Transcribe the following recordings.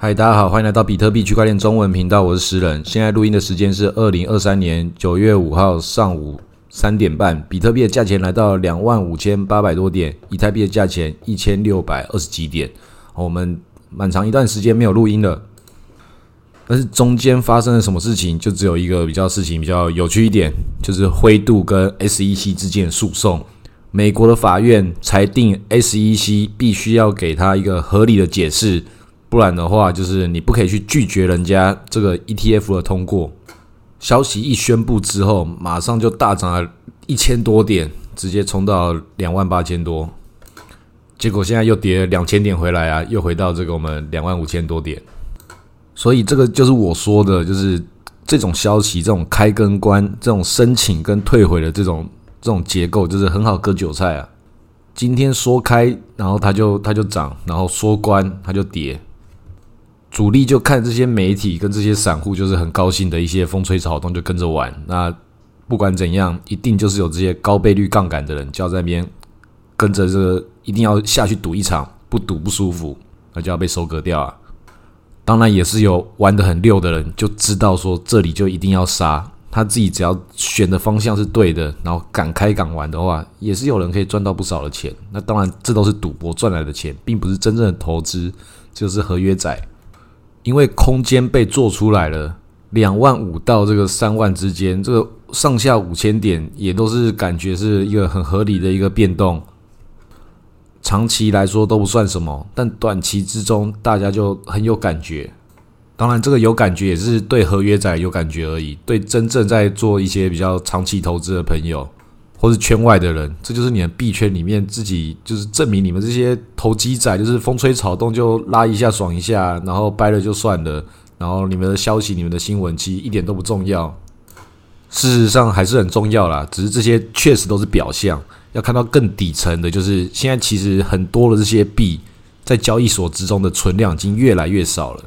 嗨，大家好，欢迎来到比特币区块链中文频道，我是石人。现在录音的时间是二零二三年九月五号上午三点半，比特币的价钱来到两万五千八百多点，以太币的价钱一千六百二十几点。我们蛮长一段时间没有录音了，但是中间发生了什么事情，就只有一个比较事情比较有趣一点，就是灰度跟 SEC 之间的诉讼。美国的法院裁定 SEC 必须要给他一个合理的解释。不然的话，就是你不可以去拒绝人家这个 ETF 的通过。消息一宣布之后，马上就大涨了一千多点，直接冲到两万八千多。结果现在又跌了两千点回来啊，又回到这个我们两万五千多点。所以这个就是我说的，就是这种消息、这种开跟关、这种申请跟退回的这种这种结构，就是很好割韭菜啊。今天说开，然后它就它就涨，然后说关它就跌。主力就看这些媒体跟这些散户，就是很高兴的一些风吹草动就跟着玩。那不管怎样，一定就是有这些高倍率杠杆的人，就要在那边跟着这个，一定要下去赌一场，不赌不舒服，那就要被收割掉啊。当然也是有玩的很溜的人，就知道说这里就一定要杀，他自己只要选的方向是对的，然后敢开敢玩的话，也是有人可以赚到不少的钱。那当然这都是赌博赚来的钱，并不是真正的投资，就是合约仔。因为空间被做出来了，两万五到这个三万之间，这个上下五千点也都是感觉是一个很合理的一个变动。长期来说都不算什么，但短期之中大家就很有感觉。当然，这个有感觉也是对合约仔有感觉而已，对真正在做一些比较长期投资的朋友。或是圈外的人，这就是你的币圈里面自己就是证明你们这些投机仔，就是风吹草动就拉一下爽一下，然后掰了就算了，然后你们的消息、你们的新闻其实一点都不重要。事实上还是很重要啦，只是这些确实都是表象，要看到更底层的，就是现在其实很多的这些币在交易所之中的存量已经越来越少了。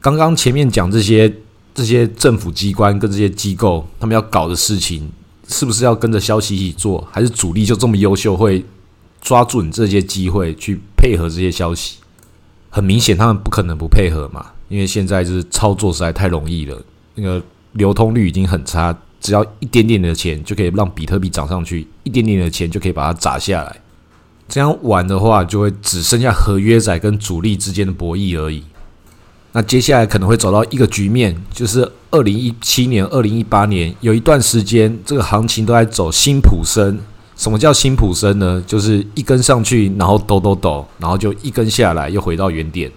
刚刚前面讲这些这些政府机关跟这些机构他们要搞的事情。是不是要跟着消息一起做，还是主力就这么优秀，会抓准这些机会去配合这些消息？很明显，他们不可能不配合嘛，因为现在就是操作实在太容易了，那个流通率已经很差，只要一点点的钱就可以让比特币涨上去，一点点的钱就可以把它砸下来。这样玩的话，就会只剩下合约仔跟主力之间的博弈而已。那接下来可能会走到一个局面，就是二零一七年、二零一八年有一段时间，这个行情都在走新普升。什么叫新普升呢？就是一根上去，然后抖抖抖，然后就一根下来，又回到原点。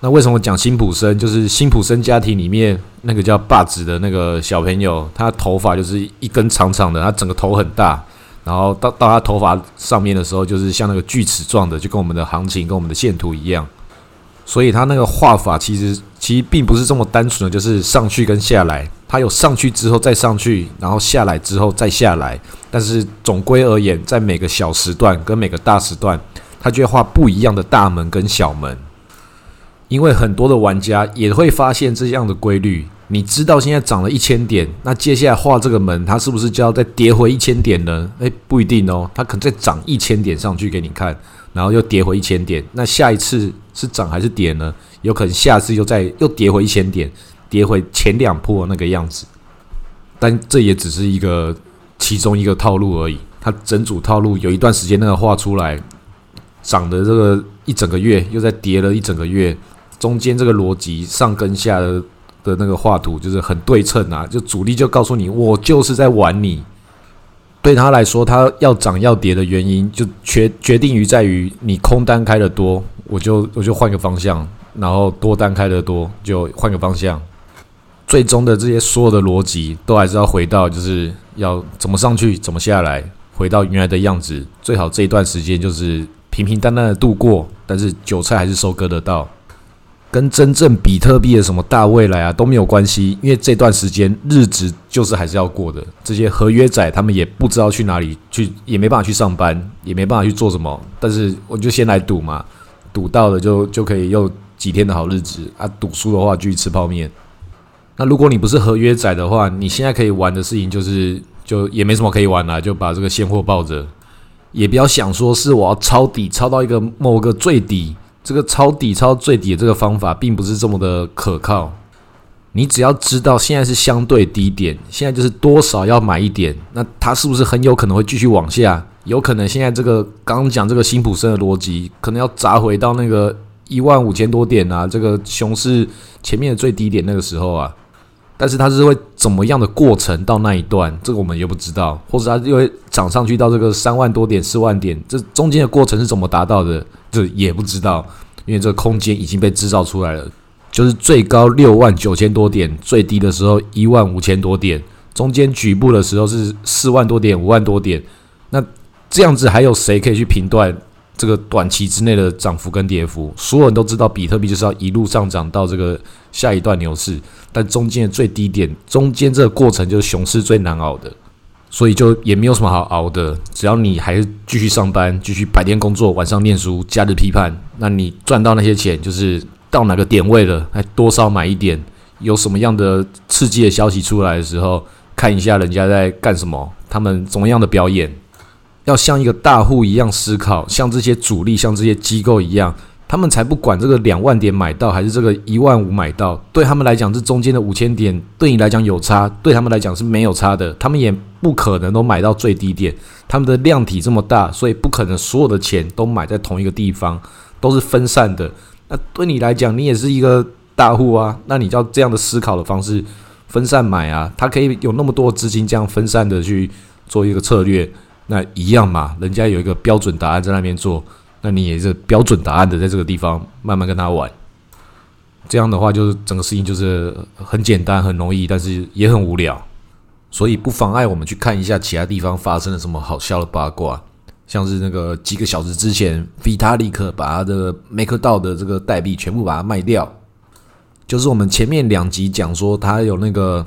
那为什么讲新普森？就是新普森家庭里面那个叫霸子的那个小朋友，他头发就是一根长长的，他整个头很大，然后到到他头发上面的时候，就是像那个锯齿状的，就跟我们的行情跟我们的线图一样。所以它那个画法其实其实并不是这么单纯的，就是上去跟下来，它有上去之后再上去，然后下来之后再下来。但是总归而言，在每个小时段跟每个大时段，它就会画不一样的大门跟小门。因为很多的玩家也会发现这样的规律。你知道现在涨了一千点，那接下来画这个门，它是不是就要再跌回一千点呢？诶，不一定哦，它可能再涨一千点上去给你看。然后又跌回一千点，那下一次是涨还是跌呢？有可能下次又再又跌回一千点，跌回前两波那个样子。但这也只是一个其中一个套路而已。它整组套路有一段时间那个画出来，涨的这个一整个月，又在跌了一整个月，中间这个逻辑上跟下的的那个画图就是很对称啊。就主力就告诉你，我就是在玩你。对他来说，他要涨要跌的原因就决决定于在于你空单开的多，我就我就换个方向，然后多单开的多就换个方向。最终的这些所有的逻辑都还是要回到，就是要怎么上去，怎么下来，回到原来的样子。最好这一段时间就是平平淡淡的度过，但是韭菜还是收割得到。跟真正比特币的什么大未来啊都没有关系，因为这段时间日子就是还是要过的。这些合约仔他们也不知道去哪里去，也没办法去上班，也没办法去做什么。但是我就先来赌嘛，赌到了就就可以又几天的好日子啊。赌输的话继续吃泡面。那如果你不是合约仔的话，你现在可以玩的事情就是就也没什么可以玩了，就把这个现货抱着，也不要想说是我要抄底抄到一个某个最底。这个抄底抄最底的这个方法并不是这么的可靠。你只要知道现在是相对低点，现在就是多少要买一点，那它是不是很有可能会继续往下？有可能现在这个刚刚讲这个辛普森的逻辑，可能要砸回到那个一万五千多点啊，这个熊市前面的最低点那个时候啊。但是它是会怎么样的过程到那一段，这个我们又不知道，或者它又会涨上去到这个三万多点、四万点，这中间的过程是怎么达到的，这也不知道，因为这个空间已经被制造出来了。就是最高六万九千多点，最低的时候一万五千多点，中间局部的时候是四万多点、五万多点。那这样子还有谁可以去评断这个短期之内的涨幅跟跌幅？所有人都知道，比特币就是要一路上涨到这个下一段牛市，但中间的最低点，中间这个过程就是熊市最难熬的，所以就也没有什么好熬的。只要你还是继续上班，继续白天工作，晚上念书，假日批判，那你赚到那些钱就是。到哪个点位了？还多少买一点？有什么样的刺激的消息出来的时候，看一下人家在干什么，他们怎么样的表演？要像一个大户一样思考，像这些主力，像这些机构一样，他们才不管这个两万点买到还是这个一万五买到，对他们来讲，这中间的五千点对你来讲有差，对他们来讲是没有差的。他们也不可能都买到最低点，他们的量体这么大，所以不可能所有的钱都买在同一个地方，都是分散的。那对你来讲，你也是一个大户啊。那你要这样的思考的方式，分散买啊，他可以有那么多资金这样分散的去做一个策略，那一样嘛。人家有一个标准答案在那边做，那你也是标准答案的在这个地方慢慢跟他玩。这样的话，就是整个事情就是很简单、很容易，但是也很无聊。所以不妨碍我们去看一下其他地方发生了什么好笑的八卦。像是那个几个小时之前，Vitalik 把他的 MakerDAO 的这个代币全部把它卖掉，就是我们前面两集讲说他有那个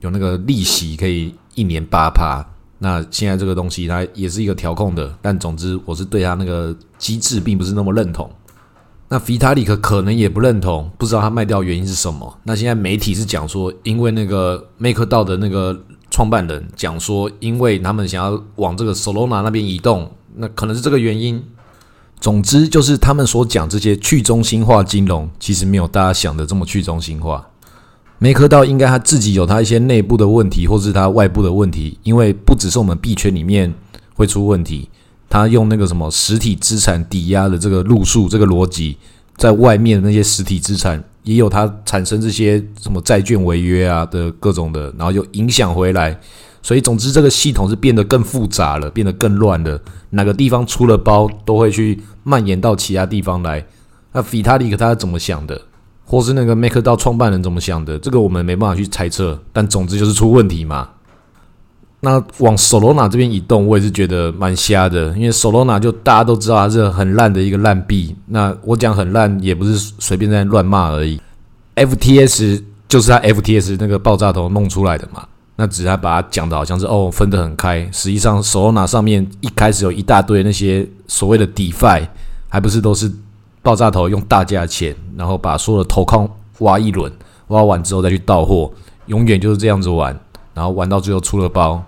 有那个利息可以一年八趴，那现在这个东西它也是一个调控的，但总之我是对他那个机制并不是那么认同。那 Vitalik 可能也不认同，不知道他卖掉原因是什么。那现在媒体是讲说，因为那个 Maker 道的那个。创办人讲说，因为他们想要往这个 Solana 那边移动，那可能是这个原因。总之，就是他们所讲这些去中心化金融，其实没有大家想的这么去中心化。没科到应该他自己有他一些内部的问题，或是他外部的问题。因为不只是我们币圈里面会出问题，他用那个什么实体资产抵押的这个路数，这个逻辑，在外面的那些实体资产。也有它产生这些什么债券违约啊的各种的，然后又影响回来，所以总之这个系统是变得更复杂了，变得更乱了。哪个地方出了包，都会去蔓延到其他地方来。那比塔利克他怎么想的，或是那个 maker 到创办人怎么想的，这个我们没办法去猜测。但总之就是出问题嘛。那往 Solana 这边移动，我也是觉得蛮瞎的，因为 Solana 就大家都知道它是很烂的一个烂币。那我讲很烂，也不是随便在乱骂而已。FTS 就是它 FTS 那个爆炸头弄出来的嘛。那只是他把它讲的好像是哦分得很开，实际上 Solana 上面一开始有一大堆那些所谓的 DeFi，还不是都是爆炸头用大价钱，然后把所有的头矿挖一轮，挖完之后再去到货，永远就是这样子玩。然后玩到最后出了包，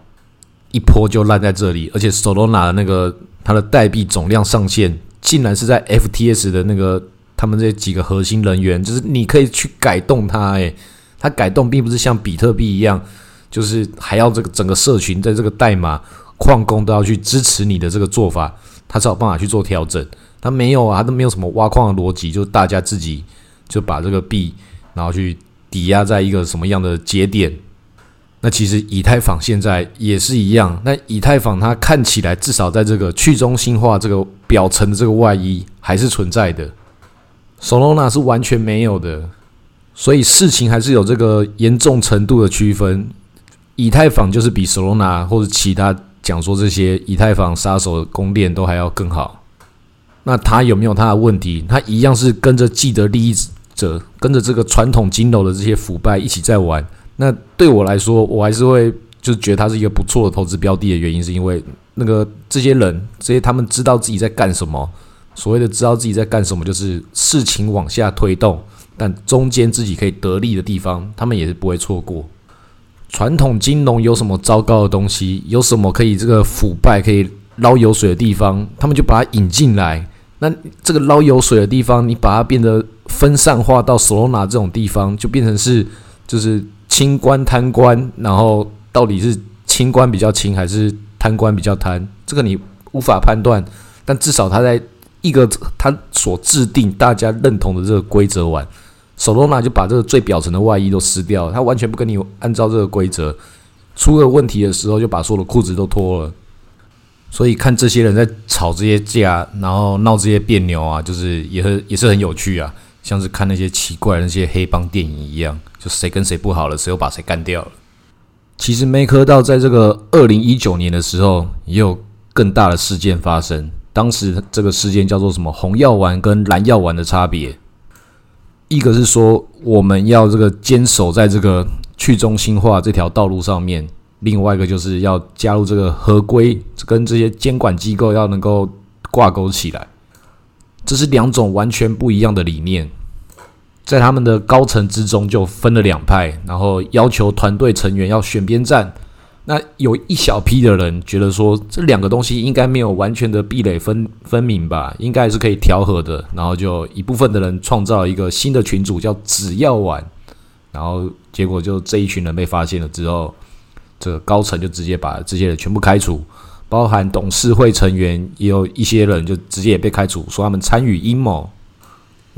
一波就烂在这里，而且 Solana 的那个它的代币总量上限，竟然是在 FTS 的那个他们这几个核心人员，就是你可以去改动它，诶，它改动并不是像比特币一样，就是还要这个整个社群在这个代码矿工都要去支持你的这个做法，它才有办法去做调整。它没有啊，它都没有什么挖矿的逻辑，就是大家自己就把这个币，然后去抵押在一个什么样的节点。那其实以太坊现在也是一样。那以太坊它看起来至少在这个去中心化这个表层的这个外衣还是存在的，Solana 是完全没有的。所以事情还是有这个严重程度的区分。以太坊就是比 Solana 或者其他讲说这些以太坊杀手的公链都还要更好。那它有没有它的问题？它一样是跟着既得利益者，跟着这个传统金融的这些腐败一起在玩。那对我来说，我还是会就觉得它是一个不错的投资标的的原因，是因为那个这些人，这些他们知道自己在干什么。所谓的知道自己在干什么，就是事情往下推动，但中间自己可以得利的地方，他们也是不会错过。传统金融有什么糟糕的东西，有什么可以这个腐败可以捞油水的地方，他们就把它引进来，那这个捞油水的地方，你把它变得分散化到索罗纳这种地方，就变成是就是清官贪官，然后到底是清官比较清还是贪官比较贪，这个你无法判断。但至少他在一个他所制定大家认同的这个规则完，索罗纳就把这个最表层的外衣都撕掉，他完全不跟你按照这个规则。出了问题的时候，就把所有的裤子都脱了。所以看这些人在吵这些架，然后闹这些别扭啊，就是也很也是很有趣啊，像是看那些奇怪的那些黑帮电影一样，就谁跟谁不好了，谁又把谁干掉了。其实梅科道在这个二零一九年的时候，也有更大的事件发生。当时这个事件叫做什么？红药丸跟蓝药丸的差别，一个是说我们要这个坚守在这个去中心化这条道路上面。另外一个就是要加入这个合规，跟这些监管机构要能够挂钩起来，这是两种完全不一样的理念，在他们的高层之中就分了两派，然后要求团队成员要选边站。那有一小批的人觉得说，这两个东西应该没有完全的壁垒分分明吧，应该是可以调和的。然后就一部分的人创造一个新的群组，叫“只要玩”，然后结果就这一群人被发现了之后。这个高层就直接把这些人全部开除，包含董事会成员，也有一些人就直接也被开除，说他们参与阴谋。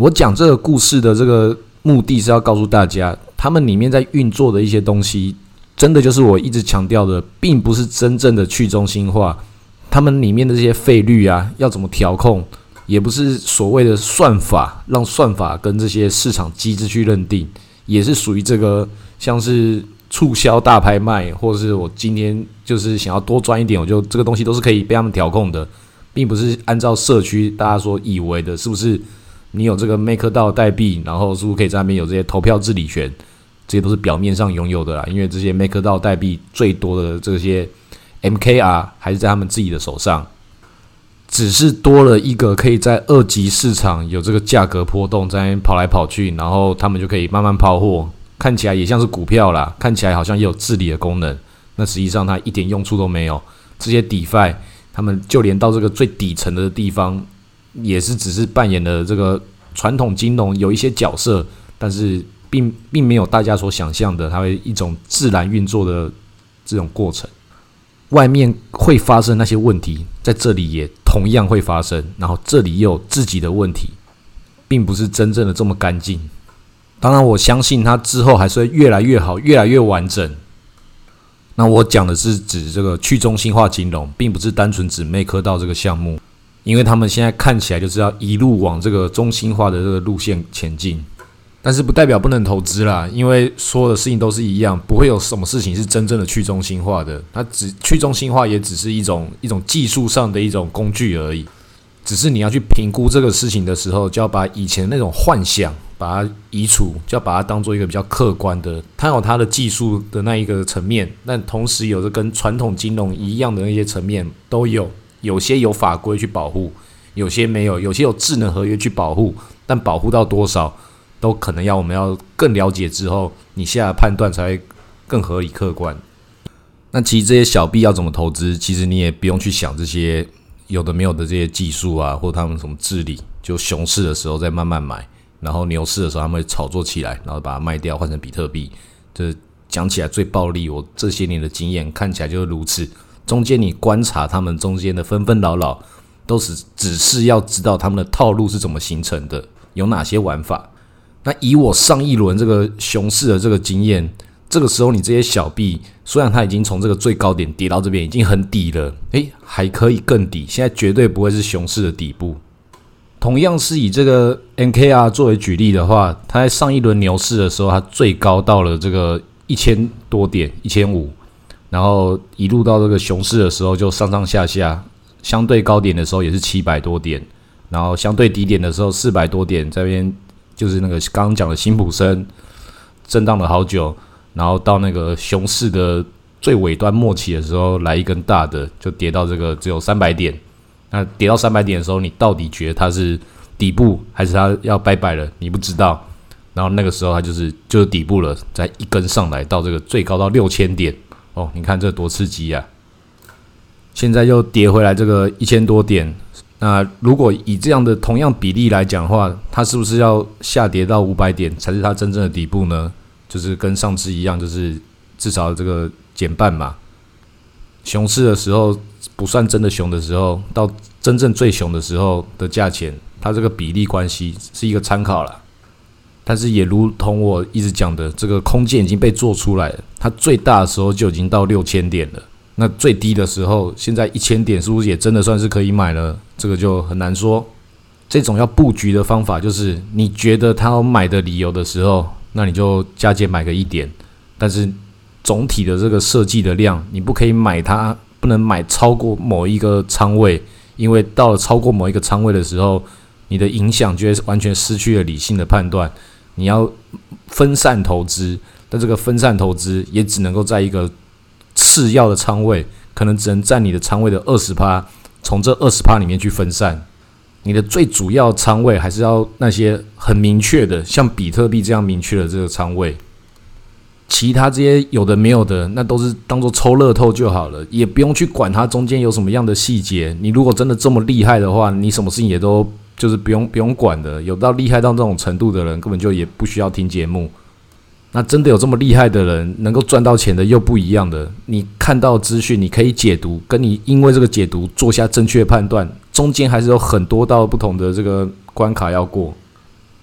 我讲这个故事的这个目的是要告诉大家，他们里面在运作的一些东西，真的就是我一直强调的，并不是真正的去中心化。他们里面的这些费率啊，要怎么调控，也不是所谓的算法，让算法跟这些市场机制去认定，也是属于这个像是。促销大拍卖，或者是我今天就是想要多赚一点，我就这个东西都是可以被他们调控的，并不是按照社区大家所以为的，是不是？你有这个 Make 到代币，然后是不是可以在那边有这些投票治理权？这些都是表面上拥有的啦，因为这些 Make 到代币最多的这些 MKR 还是在他们自己的手上，只是多了一个可以在二级市场有这个价格波动，在那边跑来跑去，然后他们就可以慢慢抛货。看起来也像是股票啦，看起来好像也有治理的功能，那实际上它一点用处都没有。这些 DeFi，他们就连到这个最底层的地方，也是只是扮演了这个传统金融有一些角色，但是并并没有大家所想象的，它会一种自然运作的这种过程。外面会发生那些问题，在这里也同样会发生，然后这里也有自己的问题，并不是真正的这么干净。当然，我相信它之后还是会越来越好，越来越完整。那我讲的是指这个去中心化金融，并不是单纯指 Make 到这个项目，因为他们现在看起来就是要一路往这个中心化的这个路线前进。但是不代表不能投资啦，因为所有的事情都是一样，不会有什么事情是真正的去中心化的。它只去中心化也只是一种一种技术上的一种工具而已。只是你要去评估这个事情的时候，就要把以前那种幻想。把它移除，就要把它当做一个比较客观的，它有它的技术的那一个层面，但同时有着跟传统金融一样的那些层面都有，有些有法规去保护，有些没有，有些有智能合约去保护，但保护到多少，都可能要我们要更了解之后，你下的判断才会更合理客观。那其实这些小币要怎么投资，其实你也不用去想这些有的没有的这些技术啊，或他们什么治理，就熊市的时候再慢慢买。然后牛市的时候，他们会炒作起来，然后把它卖掉，换成比特币。这讲起来最暴利，我这些年的经验看起来就是如此。中间你观察他们中间的纷纷扰扰，都是只是要知道他们的套路是怎么形成的，有哪些玩法。那以我上一轮这个熊市的这个经验，这个时候你这些小币，虽然它已经从这个最高点跌到这边已经很底了，诶，还可以更底。现在绝对不会是熊市的底部。同样是以这个 NKR 作为举例的话，它在上一轮牛市的时候，它最高到了这个一千多点，一千五，然后一路到这个熊市的时候就上上下下，相对高点的时候也是七百多点，然后相对低点的时候四百多点，这边就是那个刚刚讲的辛普森震荡了好久，然后到那个熊市的最尾端末期的时候来一根大的，就跌到这个只有三百点。那跌到三百点的时候，你到底觉得它是底部还是它要拜拜了？你不知道。然后那个时候它就是就是底部了，再一根上来到这个最高到六千点哦，你看这多刺激呀！现在又跌回来这个一千多点，那如果以这样的同样比例来讲的话，它是不是要下跌到五百点才是它真正的底部呢？就是跟上次一样，就是至少这个减半嘛。熊市的时候不算真的熊的时候，到真正最熊的时候的价钱，它这个比例关系是一个参考了。但是也如同我一直讲的，这个空间已经被做出来了，它最大的时候就已经到六千点了。那最低的时候，现在一千点是不是也真的算是可以买了？这个就很难说。这种要布局的方法，就是你觉得它有买的理由的时候，那你就加减买个一点。但是总体的这个设计的量，你不可以买它，不能买超过某一个仓位，因为到了超过某一个仓位的时候，你的影响就会完全失去了理性的判断。你要分散投资，但这个分散投资也只能够在一个。次要的仓位可能只能占你的仓位的二十趴，从这二十趴里面去分散。你的最主要仓位还是要那些很明确的，像比特币这样明确的这个仓位。其他这些有的没有的，那都是当做抽乐透就好了，也不用去管它中间有什么样的细节。你如果真的这么厉害的话，你什么事情也都就是不用不用管的。有到厉害到这种程度的人，根本就也不需要听节目。那真的有这么厉害的人，能够赚到钱的又不一样的。你看到资讯，你可以解读，跟你因为这个解读做下正确判断，中间还是有很多道不同的这个关卡要过。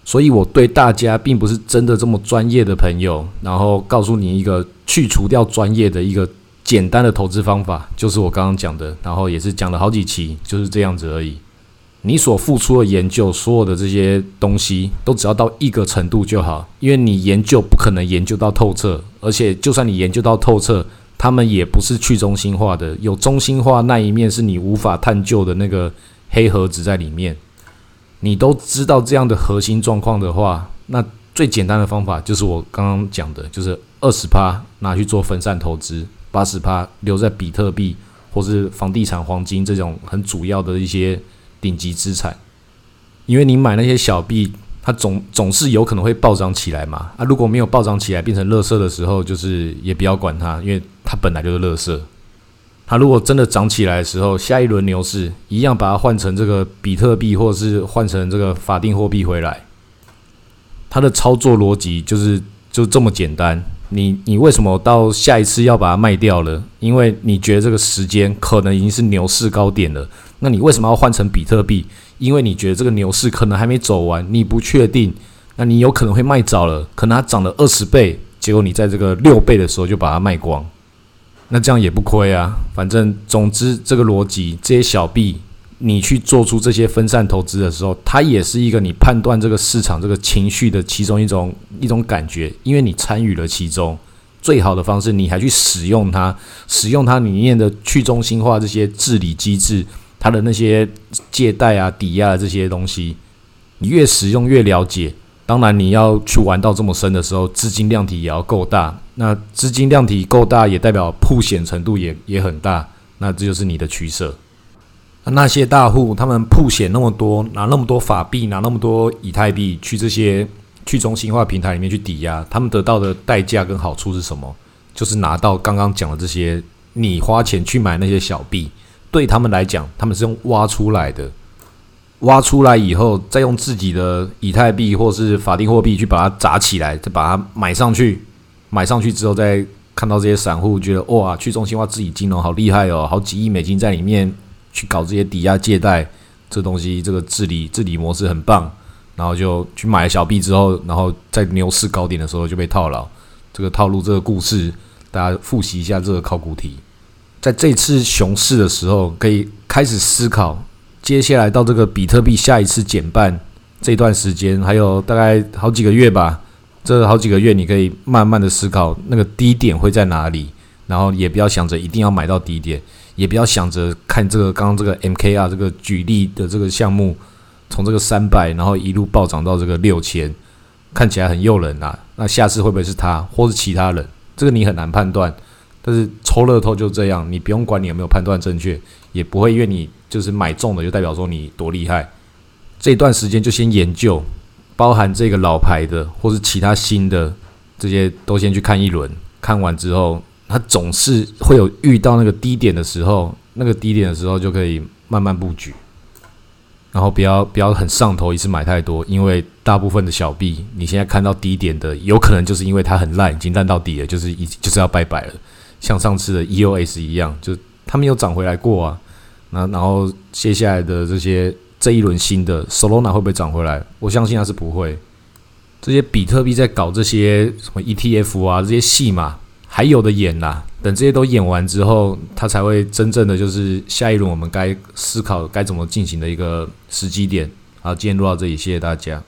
所以我对大家并不是真的这么专业的朋友，然后告诉你一个去除掉专业的一个简单的投资方法，就是我刚刚讲的，然后也是讲了好几期，就是这样子而已。你所付出的研究，所有的这些东西，都只要到一个程度就好，因为你研究不可能研究到透彻，而且就算你研究到透彻，他们也不是去中心化的，有中心化那一面是你无法探究的那个黑盒子在里面。你都知道这样的核心状况的话，那最简单的方法就是我刚刚讲的，就是二十趴拿去做分散投资，八十趴留在比特币或是房地产、黄金这种很主要的一些。顶级资产，因为你买那些小币，它总总是有可能会暴涨起来嘛。啊，如果没有暴涨起来变成垃圾的时候，就是也不要管它，因为它本来就是垃圾。它如果真的涨起来的时候，下一轮牛市一样把它换成这个比特币，或者是换成这个法定货币回来。它的操作逻辑就是就这么简单。你你为什么到下一次要把它卖掉了？因为你觉得这个时间可能已经是牛市高点了。那你为什么要换成比特币？因为你觉得这个牛市可能还没走完，你不确定。那你有可能会卖早了，可能它涨了二十倍，结果你在这个六倍的时候就把它卖光，那这样也不亏啊。反正总之这个逻辑，这些小币你去做出这些分散投资的时候，它也是一个你判断这个市场这个情绪的其中一种一种感觉，因为你参与了其中。最好的方式，你还去使用它，使用它里面的去中心化这些治理机制。他的那些借贷啊、抵押这些东西，你越使用越了解。当然，你要去玩到这么深的时候，资金量体也要够大。那资金量体够大，也代表铺险程度也也很大。那这就是你的取舍。那些大户他们铺险那么多，拿那么多法币，拿那么多以太币去这些去中心化平台里面去抵押，他们得到的代价跟好处是什么？就是拿到刚刚讲的这些，你花钱去买那些小币。对他们来讲，他们是用挖出来的，挖出来以后，再用自己的以太币或是法定货币去把它砸起来，再把它买上去。买上去之后，再看到这些散户觉得哇，去中心化自己金融好厉害哦，好几亿美金在里面去搞这些抵押借贷，这东西这个治理治理模式很棒，然后就去买了小币之后，然后在牛市高点的时候就被套牢。这个套路这个故事，大家复习一下这个考古题。在这次熊市的时候，可以开始思考，接下来到这个比特币下一次减半这段时间，还有大概好几个月吧。这好几个月，你可以慢慢的思考那个低点会在哪里，然后也不要想着一定要买到低点，也不要想着看这个刚刚这个 MKR 这个举例的这个项目，从这个三百然后一路暴涨到这个六千，看起来很诱人啊。那下次会不会是他，或是其他人？这个你很难判断。但是抽乐透就这样，你不用管你有没有判断正确，也不会因为你就是买中的就代表说你多厉害。这段时间就先研究，包含这个老牌的或是其他新的这些都先去看一轮。看完之后，它总是会有遇到那个低点的时候，那个低点的时候就可以慢慢布局。然后不要不要很上头，一次买太多，因为大部分的小币，你现在看到低点的，有可能就是因为它很烂，已经烂到底了，就是已就是要拜拜了。像上次的 EOS 一样，就它没有涨回来过啊。那然后接下来的这些这一轮新的 Solana 会不会涨回来？我相信它是不会。这些比特币在搞这些什么 ETF 啊，这些戏嘛，还有的演呐。等这些都演完之后，它才会真正的就是下一轮我们该思考该怎么进行的一个时机点。好，今天录到这里，谢谢大家。